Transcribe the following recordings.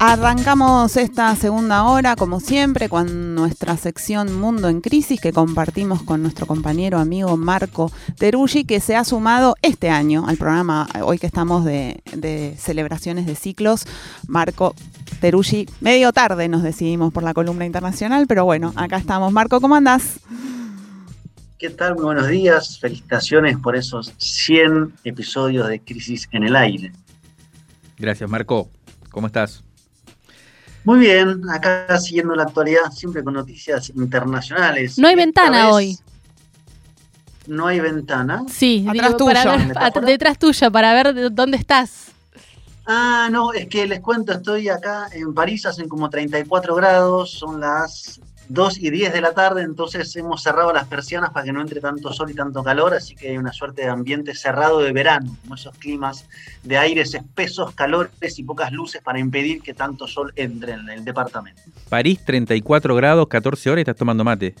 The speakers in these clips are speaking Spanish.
Arrancamos esta segunda hora, como siempre, con nuestra sección Mundo en Crisis que compartimos con nuestro compañero amigo Marco Teruggi, que se ha sumado este año al programa, hoy que estamos de, celebraciones de ciclos. Marco Teruggi, medio tarde nos decidimos por la columna internacional, pero bueno, acá estamos. Marco, ¿cómo andás? ¿Qué tal? Muy buenos días. Felicitaciones por esos 100 episodios de Crisis en el Aire. Gracias, Marco. ¿Cómo estás? Muy bien, acá siguiendo la actualidad, siempre con noticias internacionales. No hay ventana hoy. No hay ventana. Sí, detrás tuya, para ver dónde estás. Ah, no, es que les cuento, estoy acá en París, hacen como 34 grados, son las 2 y 10 de la tarde, entonces hemos cerrado las persianas para que no entre tanto sol y tanto calor, así que hay una suerte de ambiente cerrado de verano, como esos climas de aires espesos, calores y pocas luces para impedir que tanto sol entre en el departamento. París, 34 grados, 14 horas estás tomando mate.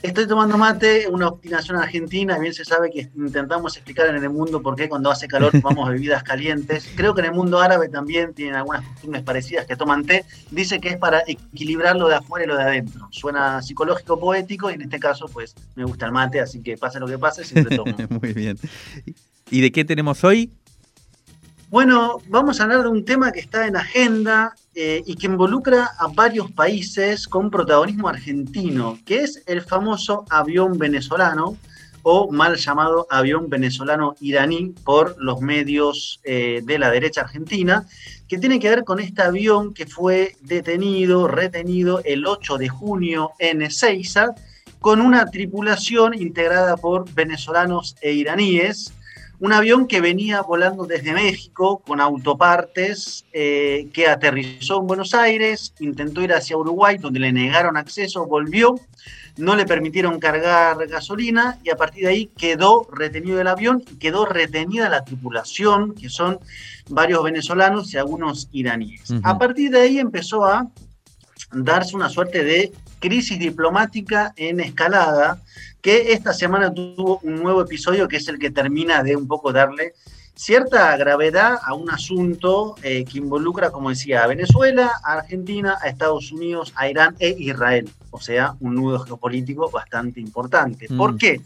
Estoy tomando mate, una obstinación argentina, bien se sabe que intentamos explicar en el mundo por qué cuando hace calor tomamos bebidas calientes. Creo que en el mundo árabe también tienen algunas costumbres parecidas que toman té. Dice que es para equilibrar lo de afuera y lo de adentro. Suena psicológico, poético y en este caso pues me gusta el mate, así que pase lo que pase, siempre tomo. Muy bien. ¿Y de qué tenemos hoy? Bueno, vamos a hablar de un tema que está en agenda eh, y que involucra a varios países con protagonismo argentino, que es el famoso avión venezolano o mal llamado avión venezolano iraní por los medios eh, de la derecha argentina, que tiene que ver con este avión que fue detenido, retenido el 8 de junio en Ezeiza, con una tripulación integrada por venezolanos e iraníes, un avión que venía volando desde México con autopartes, eh, que aterrizó en Buenos Aires, intentó ir hacia Uruguay, donde le negaron acceso, volvió, no le permitieron cargar gasolina y a partir de ahí quedó retenido el avión y quedó retenida la tripulación, que son varios venezolanos y algunos iraníes. A partir de ahí empezó a darse una suerte de crisis diplomática en escalada, que esta semana tuvo un nuevo episodio que es el que termina de un poco darle cierta gravedad a un asunto eh, que involucra, como decía, a Venezuela, a Argentina, a Estados Unidos, a Irán e Israel. O sea, un nudo geopolítico bastante importante. ¿Por mm. qué?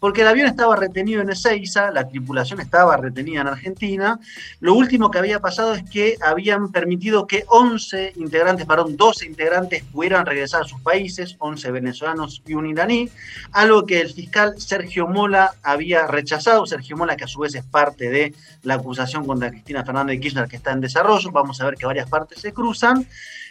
Porque el avión estaba retenido en Ezeiza, la tripulación estaba retenida en Argentina. Lo último que había pasado es que habían permitido que 11 integrantes, perdón, 12 integrantes pudieran regresar a sus países, 11 venezolanos y un iraní, algo que el fiscal Sergio Mola había rechazado. Sergio Mola, que a su vez es parte de la acusación contra Cristina Fernández de Kirchner que está en desarrollo. Vamos a ver que varias partes se cruzan.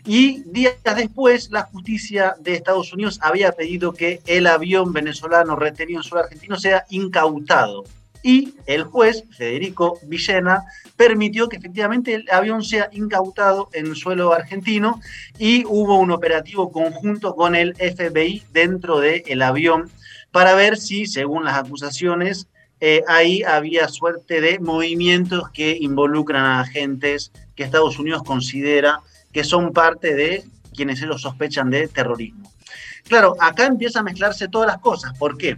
Y días después, la justicia de Estados Unidos había pedido que el avión venezolano retenido en suelo argentino sea incautado. Y el juez, Federico Villena, permitió que efectivamente el avión sea incautado en suelo argentino y hubo un operativo conjunto con el FBI dentro del avión para ver si, según las acusaciones, eh, ahí había suerte de movimientos que involucran a agentes que Estados Unidos considera que son parte de quienes ellos sospechan de terrorismo. Claro, acá empieza a mezclarse todas las cosas. ¿Por qué?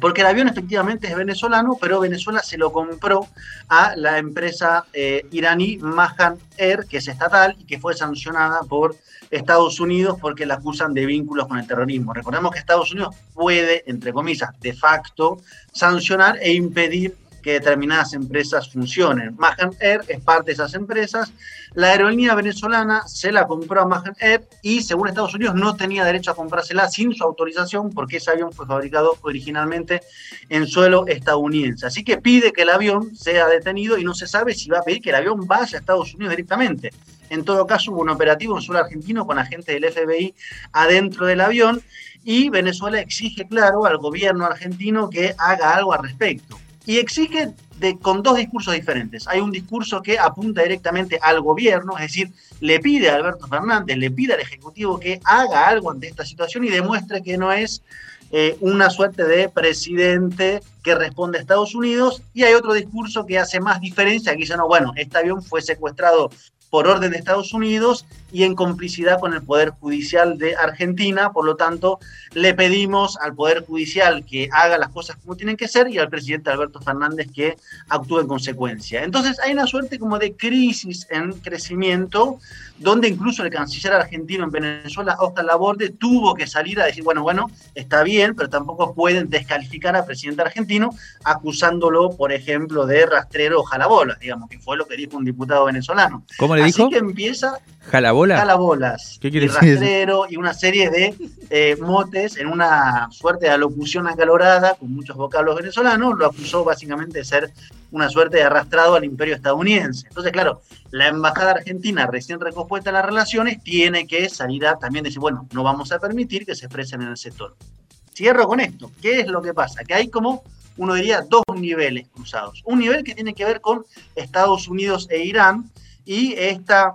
Porque el avión efectivamente es venezolano, pero Venezuela se lo compró a la empresa eh, iraní Mahan Air, que es estatal y que fue sancionada por Estados Unidos porque la acusan de vínculos con el terrorismo. Recordemos que Estados Unidos puede, entre comillas, de facto, sancionar e impedir que determinadas empresas funcionen. Mahan Air es parte de esas empresas. La aerolínea venezolana se la compró a Mahan Air y, según Estados Unidos, no tenía derecho a comprársela sin su autorización porque ese avión fue fabricado originalmente en suelo estadounidense. Así que pide que el avión sea detenido y no se sabe si va a pedir que el avión vaya a Estados Unidos directamente. En todo caso, hubo un operativo en suelo argentino con agentes del FBI adentro del avión y Venezuela exige, claro, al gobierno argentino que haga algo al respecto. Y exige de, con dos discursos diferentes. Hay un discurso que apunta directamente al gobierno, es decir, le pide a Alberto Fernández, le pide al Ejecutivo que haga algo ante esta situación y demuestre que no es eh, una suerte de presidente que responde a Estados Unidos. Y hay otro discurso que hace más diferencia, que dice, no, bueno, este avión fue secuestrado por orden de Estados Unidos y en complicidad con el Poder Judicial de Argentina. Por lo tanto, le pedimos al Poder Judicial que haga las cosas como tienen que ser y al presidente Alberto Fernández que actúe en consecuencia. Entonces, hay una suerte como de crisis en crecimiento, donde incluso el canciller argentino en Venezuela, Oscar Laborde, tuvo que salir a decir, bueno, bueno, está bien, pero tampoco pueden descalificar al presidente argentino acusándolo, por ejemplo, de rastrero o jalabolas, digamos, que fue lo que dijo un diputado venezolano. ¿Cómo le Así que empieza ¿Jalabola? Jalabolas. ¿Qué quiere y decir rastrero y una serie de eh, motes en una suerte de alocución acalorada con muchos vocablos venezolanos. Lo acusó básicamente de ser una suerte de arrastrado al imperio estadounidense. Entonces, claro, la embajada argentina recién recompuesta las relaciones tiene que salir a también decir, bueno, no vamos a permitir que se expresen en el sector. Cierro con esto. ¿Qué es lo que pasa? Que hay como uno diría dos niveles cruzados. Un nivel que tiene que ver con Estados Unidos e Irán y esta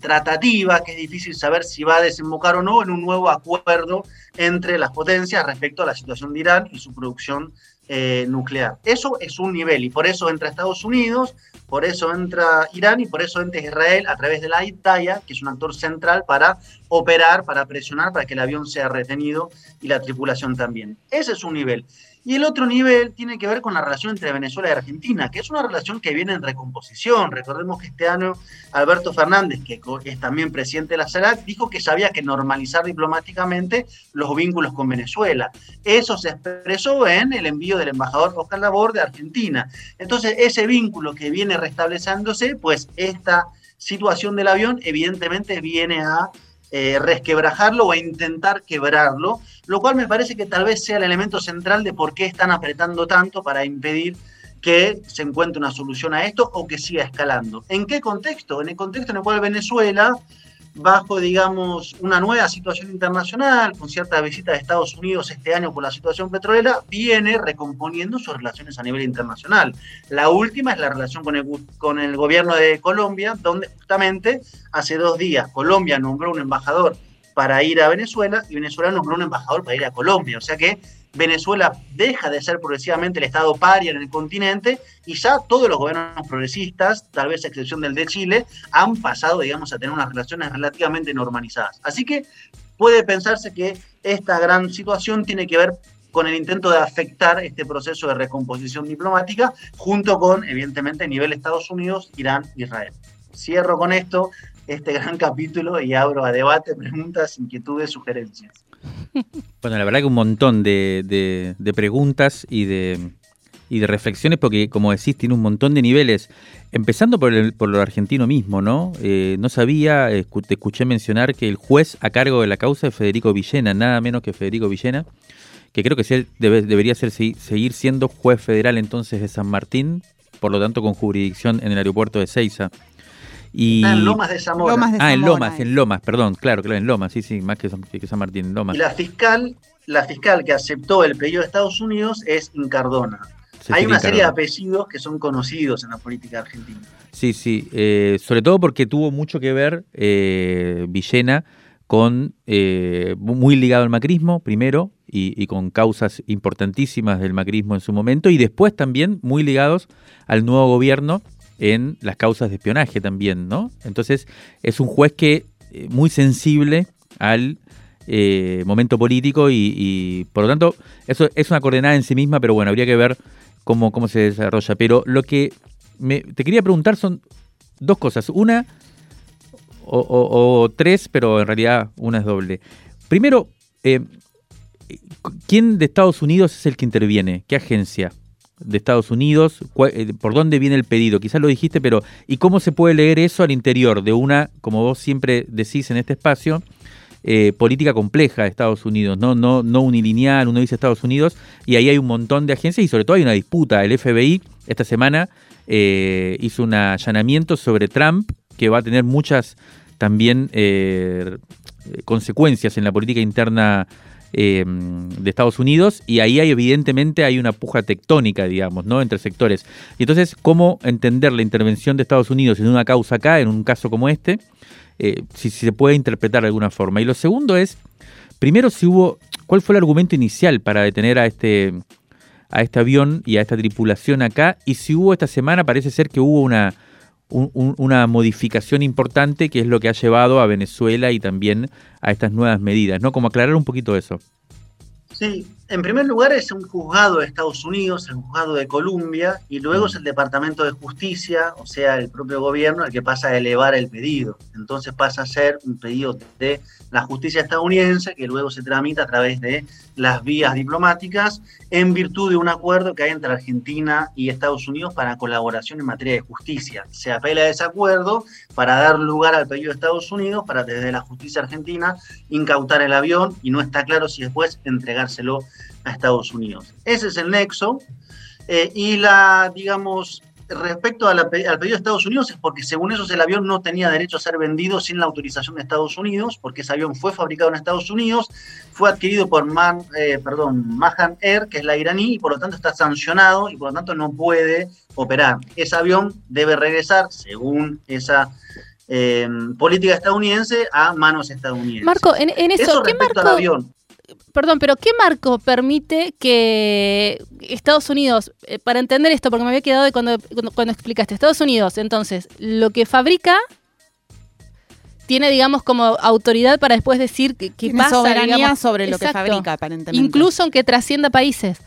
tratativa, que es difícil saber si va a desembocar o no en un nuevo acuerdo entre las potencias respecto a la situación de Irán y su producción eh, nuclear. Eso es un nivel y por eso entra Estados Unidos, por eso entra Irán y por eso entra Israel a través de la ITAIA, que es un actor central para operar, para presionar, para que el avión sea retenido y la tripulación también. Ese es un nivel. Y el otro nivel tiene que ver con la relación entre Venezuela y Argentina, que es una relación que viene en recomposición. Recordemos que este año Alberto Fernández, que es también presidente de la CELAC, dijo que sabía que normalizar diplomáticamente los vínculos con Venezuela. Eso se expresó en el envío del embajador Oscar Labor de Argentina. Entonces, ese vínculo que viene restableciéndose, pues esta situación del avión evidentemente viene a eh, resquebrajarlo o intentar quebrarlo, lo cual me parece que tal vez sea el elemento central de por qué están apretando tanto para impedir que se encuentre una solución a esto o que siga escalando. ¿En qué contexto? En el contexto en el cual Venezuela, bajo, digamos, una nueva situación internacional, con cierta visita de Estados Unidos este año por la situación petrolera, viene recomponiendo sus relaciones a nivel internacional. La última es la relación con el, con el gobierno de Colombia, donde justamente hace dos días Colombia nombró un embajador para ir a Venezuela y Venezuela nombró un embajador para ir a Colombia. O sea que Venezuela deja de ser progresivamente el Estado paria en el continente y ya todos los gobiernos progresistas, tal vez a excepción del de Chile, han pasado, digamos, a tener unas relaciones relativamente normalizadas. Así que puede pensarse que esta gran situación tiene que ver con el intento de afectar este proceso de recomposición diplomática, junto con, evidentemente, a nivel Estados Unidos, Irán, Israel. Cierro con esto este gran capítulo y abro a debate, preguntas, inquietudes, sugerencias. Bueno, la verdad que un montón de, preguntas y de, y de reflexiones, porque como decís, tiene un montón de niveles. Empezando por, el, lo argentino mismo, ¿no? Eh, no sabía, te escuché mencionar que el juez a cargo de la causa es Federico Villena, nada menos que Federico Villena, que creo que debe, debería ser, seguir siendo juez federal entonces de San Martín, por lo tanto con jurisdicción en el aeropuerto de Ceiza. Y... Ah, en Lomas de Zamora. Lomas de ah, en Lomas, eh. en Lomas, perdón, claro, claro, en Lomas, sí, sí, más que San, que San Martín, en Lomas. Y la fiscal, la fiscal que aceptó el pedido de Estados Unidos es Incardona. Cecilia Hay una serie de apellidos que son conocidos en la política argentina. Sí, sí, eh, sobre todo porque tuvo mucho que ver eh, Villena con, eh, muy ligado al macrismo, primero, y, y con causas importantísimas del macrismo en su momento, y después también muy ligados al nuevo gobierno en las causas de espionaje también, ¿no? Entonces es un juez que eh, muy sensible al eh, momento político y, por lo tanto eso es una coordenada en sí misma, pero bueno, habría que ver cómo, cómo se desarrolla. Pero lo que me, te quería preguntar son dos cosas. Una o tres, pero en realidad una es doble. Primero, eh, ¿quién de Estados Unidos es el que interviene? ¿Qué agencia de Estados Unidos? ¿Cuál- eh, ¿Por dónde viene el pedido? Quizás lo dijiste, pero ¿y cómo se puede leer eso al interior de una, como vos siempre decís en este espacio, eh, política compleja de Estados Unidos, ¿no? No, no unilineal, uno dice Estados Unidos, y ahí hay un montón de agencias y sobre todo hay una disputa. El FBI esta semana eh, hizo un allanamiento sobre Trump que va a tener muchas también consecuencias en la política interna eh, de Estados Unidos y ahí hay evidentemente hay una puja tectónica, digamos, ¿no? entre sectores. Y entonces, ¿cómo entender la intervención de Estados Unidos en una causa acá, en un caso como este? Eh, si, si se puede interpretar de alguna forma. Y lo segundo es, primero, si hubo, ¿cuál fue el argumento inicial para detener a este, a este avión y a esta tripulación acá? Y si hubo esta semana, parece ser que hubo una, un- un- una modificación importante que es lo que ha llevado a Venezuela y también a estas nuevas medidas, ¿no? Como aclarar un poquito eso. Sí, en primer lugar es un juzgado de Estados Unidos, el juzgado de Columbia, y luego es el Departamento de Justicia, o sea, el propio gobierno, el que pasa a elevar el pedido. Entonces pasa a ser un pedido de la justicia estadounidense que luego se tramita a través de las vías diplomáticas en virtud de un acuerdo que hay entre Argentina y Estados Unidos para colaboración en materia de justicia. Se apela a ese acuerdo para dar lugar al pedido de Estados Unidos para desde la justicia argentina incautar el avión y no está claro si después entregárselo a Estados Unidos. Ese es el nexo. Eh, y la, digamos, respecto a la pe- al pedido de Estados Unidos es porque según ellos el avión no tenía derecho a ser vendido sin la autorización de Estados Unidos, porque ese avión fue fabricado en Estados Unidos, fue adquirido por Man, eh, perdón, Mahan Air, que es la iraní, y por lo tanto está sancionado y por lo tanto no puede operar. Ese avión debe regresar, según esa eh, política estadounidense, a manos estadounidenses. Marco, en, en eso, Eso ¿qué marco, avión. Perdón, pero qué marco permite que Estados Unidos, eh, para entender esto, porque me había quedado de cuando, cuando, cuando explicaste, Estados Unidos, entonces, lo que fabrica tiene, digamos, como autoridad para después decir qué, pasa, soberanía digamos. sobre lo que fabrica, aparentemente. Incluso aunque trascienda países.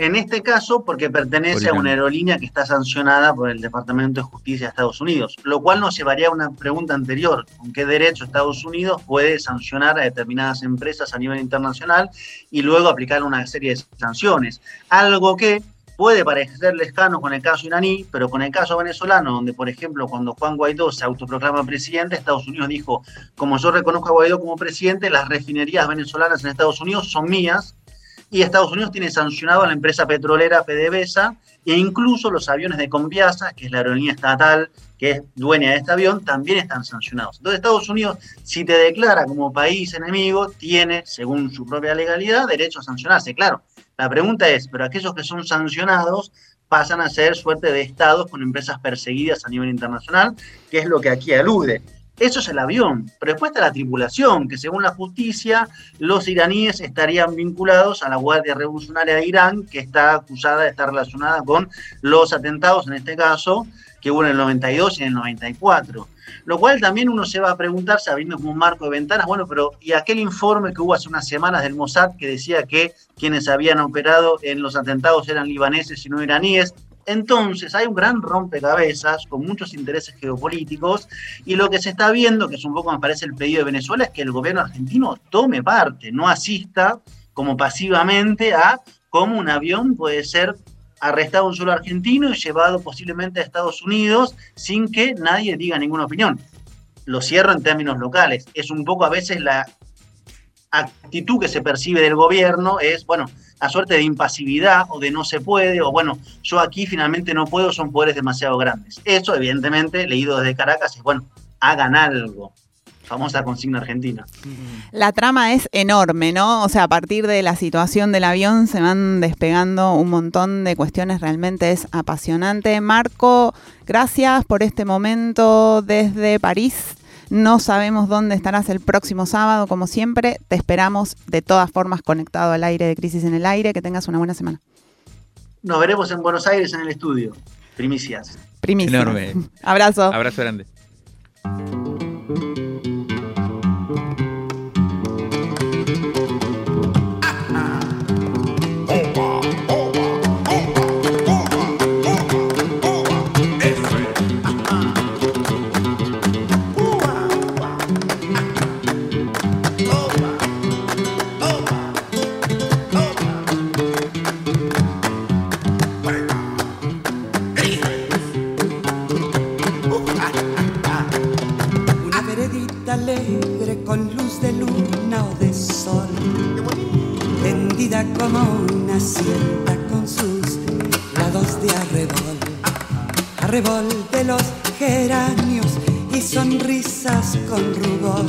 En este caso, porque pertenece a una aerolínea que está sancionada por el Departamento de Justicia de Estados Unidos, lo cual nos llevaría a una pregunta anterior, ¿con qué derecho Estados Unidos puede sancionar a determinadas empresas a nivel internacional y luego aplicar una serie de sanciones? Algo que puede parecer lejano con el caso iraní, pero con el caso venezolano, donde por ejemplo cuando Juan Guaidó se autoproclama presidente, Estados Unidos dijo, como yo reconozco a Guaidó como presidente, las refinerías venezolanas en Estados Unidos son mías, y Estados Unidos tiene sancionado a la empresa petrolera PDVSA e incluso los aviones de Conviasa, que es la aerolínea estatal que es dueña de este avión, también están sancionados. Entonces Estados Unidos, si te declara como país enemigo, tiene, según su propia legalidad, derecho a sancionarse. Claro, la pregunta es, pero aquellos que son sancionados pasan a ser suerte de estados con empresas perseguidas a nivel internacional, que es lo que aquí alude. Eso es el avión, pero después está la tripulación, que según la justicia, los iraníes estarían vinculados a la Guardia Revolucionaria de Irán, que está acusada de estar relacionada con los atentados, en este caso, que hubo en el 92 y en el 94. Lo cual también uno se va a preguntar, sabiendo como un marco de ventanas, bueno, pero ¿y aquel informe que hubo hace unas semanas del Mossad que decía que quienes habían operado en los atentados eran libaneses y no iraníes? Entonces hay un gran rompecabezas con muchos intereses geopolíticos y lo que se está viendo, que es un poco me parece el pedido de Venezuela, es que el gobierno argentino tome parte, no asista como pasivamente a cómo un avión puede ser arrestado un solo argentino y llevado posiblemente a Estados Unidos sin que nadie diga ninguna opinión. Lo cierro en términos locales. Es un poco a veces la actitud que se percibe del gobierno es, bueno, a suerte de impasividad o de no se puede, o bueno, yo aquí finalmente no puedo, son poderes demasiado grandes. Eso, evidentemente, leído desde Caracas, es, bueno, hagan algo. Famosa consigna argentina. La trama es enorme, ¿no? O sea, a partir de la situación del avión se van despegando un montón de cuestiones, realmente es apasionante. Marco, gracias por este momento desde París. No sabemos dónde estarás el próximo sábado, como siempre. Te esperamos de todas formas conectado al aire de Crisis en el Aire. Que tengas una buena semana. Nos veremos en Buenos Aires en el estudio. Primicias. Primicia. Enorme. Abrazo. Abrazo grande. Con luz de luna o de sol, tendida como una sienta con sus lados de arrebol, arrebol de los geranios y sonrisas con rubor,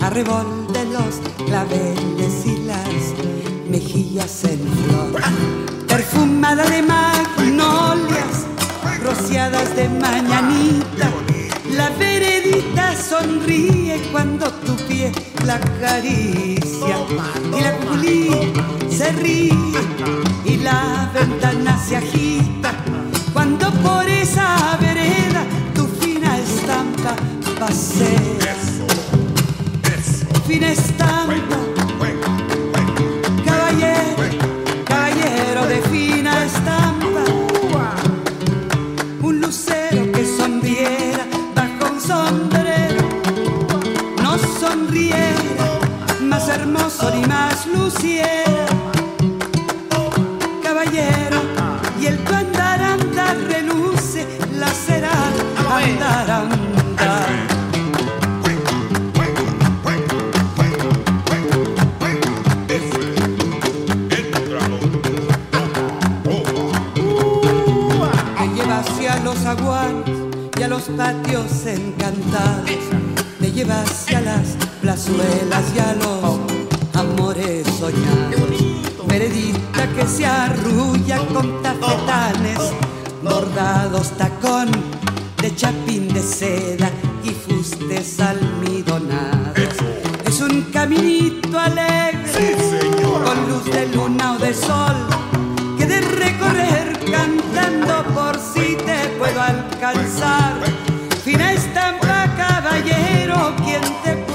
arrebol de los claveles y las mejillas en flor, perfumada de magnolias, rociadas de mañanita. La veredita sonríe cuando tu pie la acaricia. Y la culí se ríe y la ventana se agita. Cuando por esa vereda tu fina estampa pasea. Fina estampa, hermoso ni más luciera. Caballero, y el tu andar andar reluce la será andar andar. Los aguanes y a los patios encantados. Te lleva hacia las plazuelas y a los amores soñados. Veredita que se arrulla con tafetanes, bordados tacón de chapín de seda y fustes almidonados. Es un caminito alegre, con luz de luna o de sol, que de recorrer cantando por si te puedo alcanzar. Fina estampa, caballero, quien te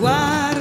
guarda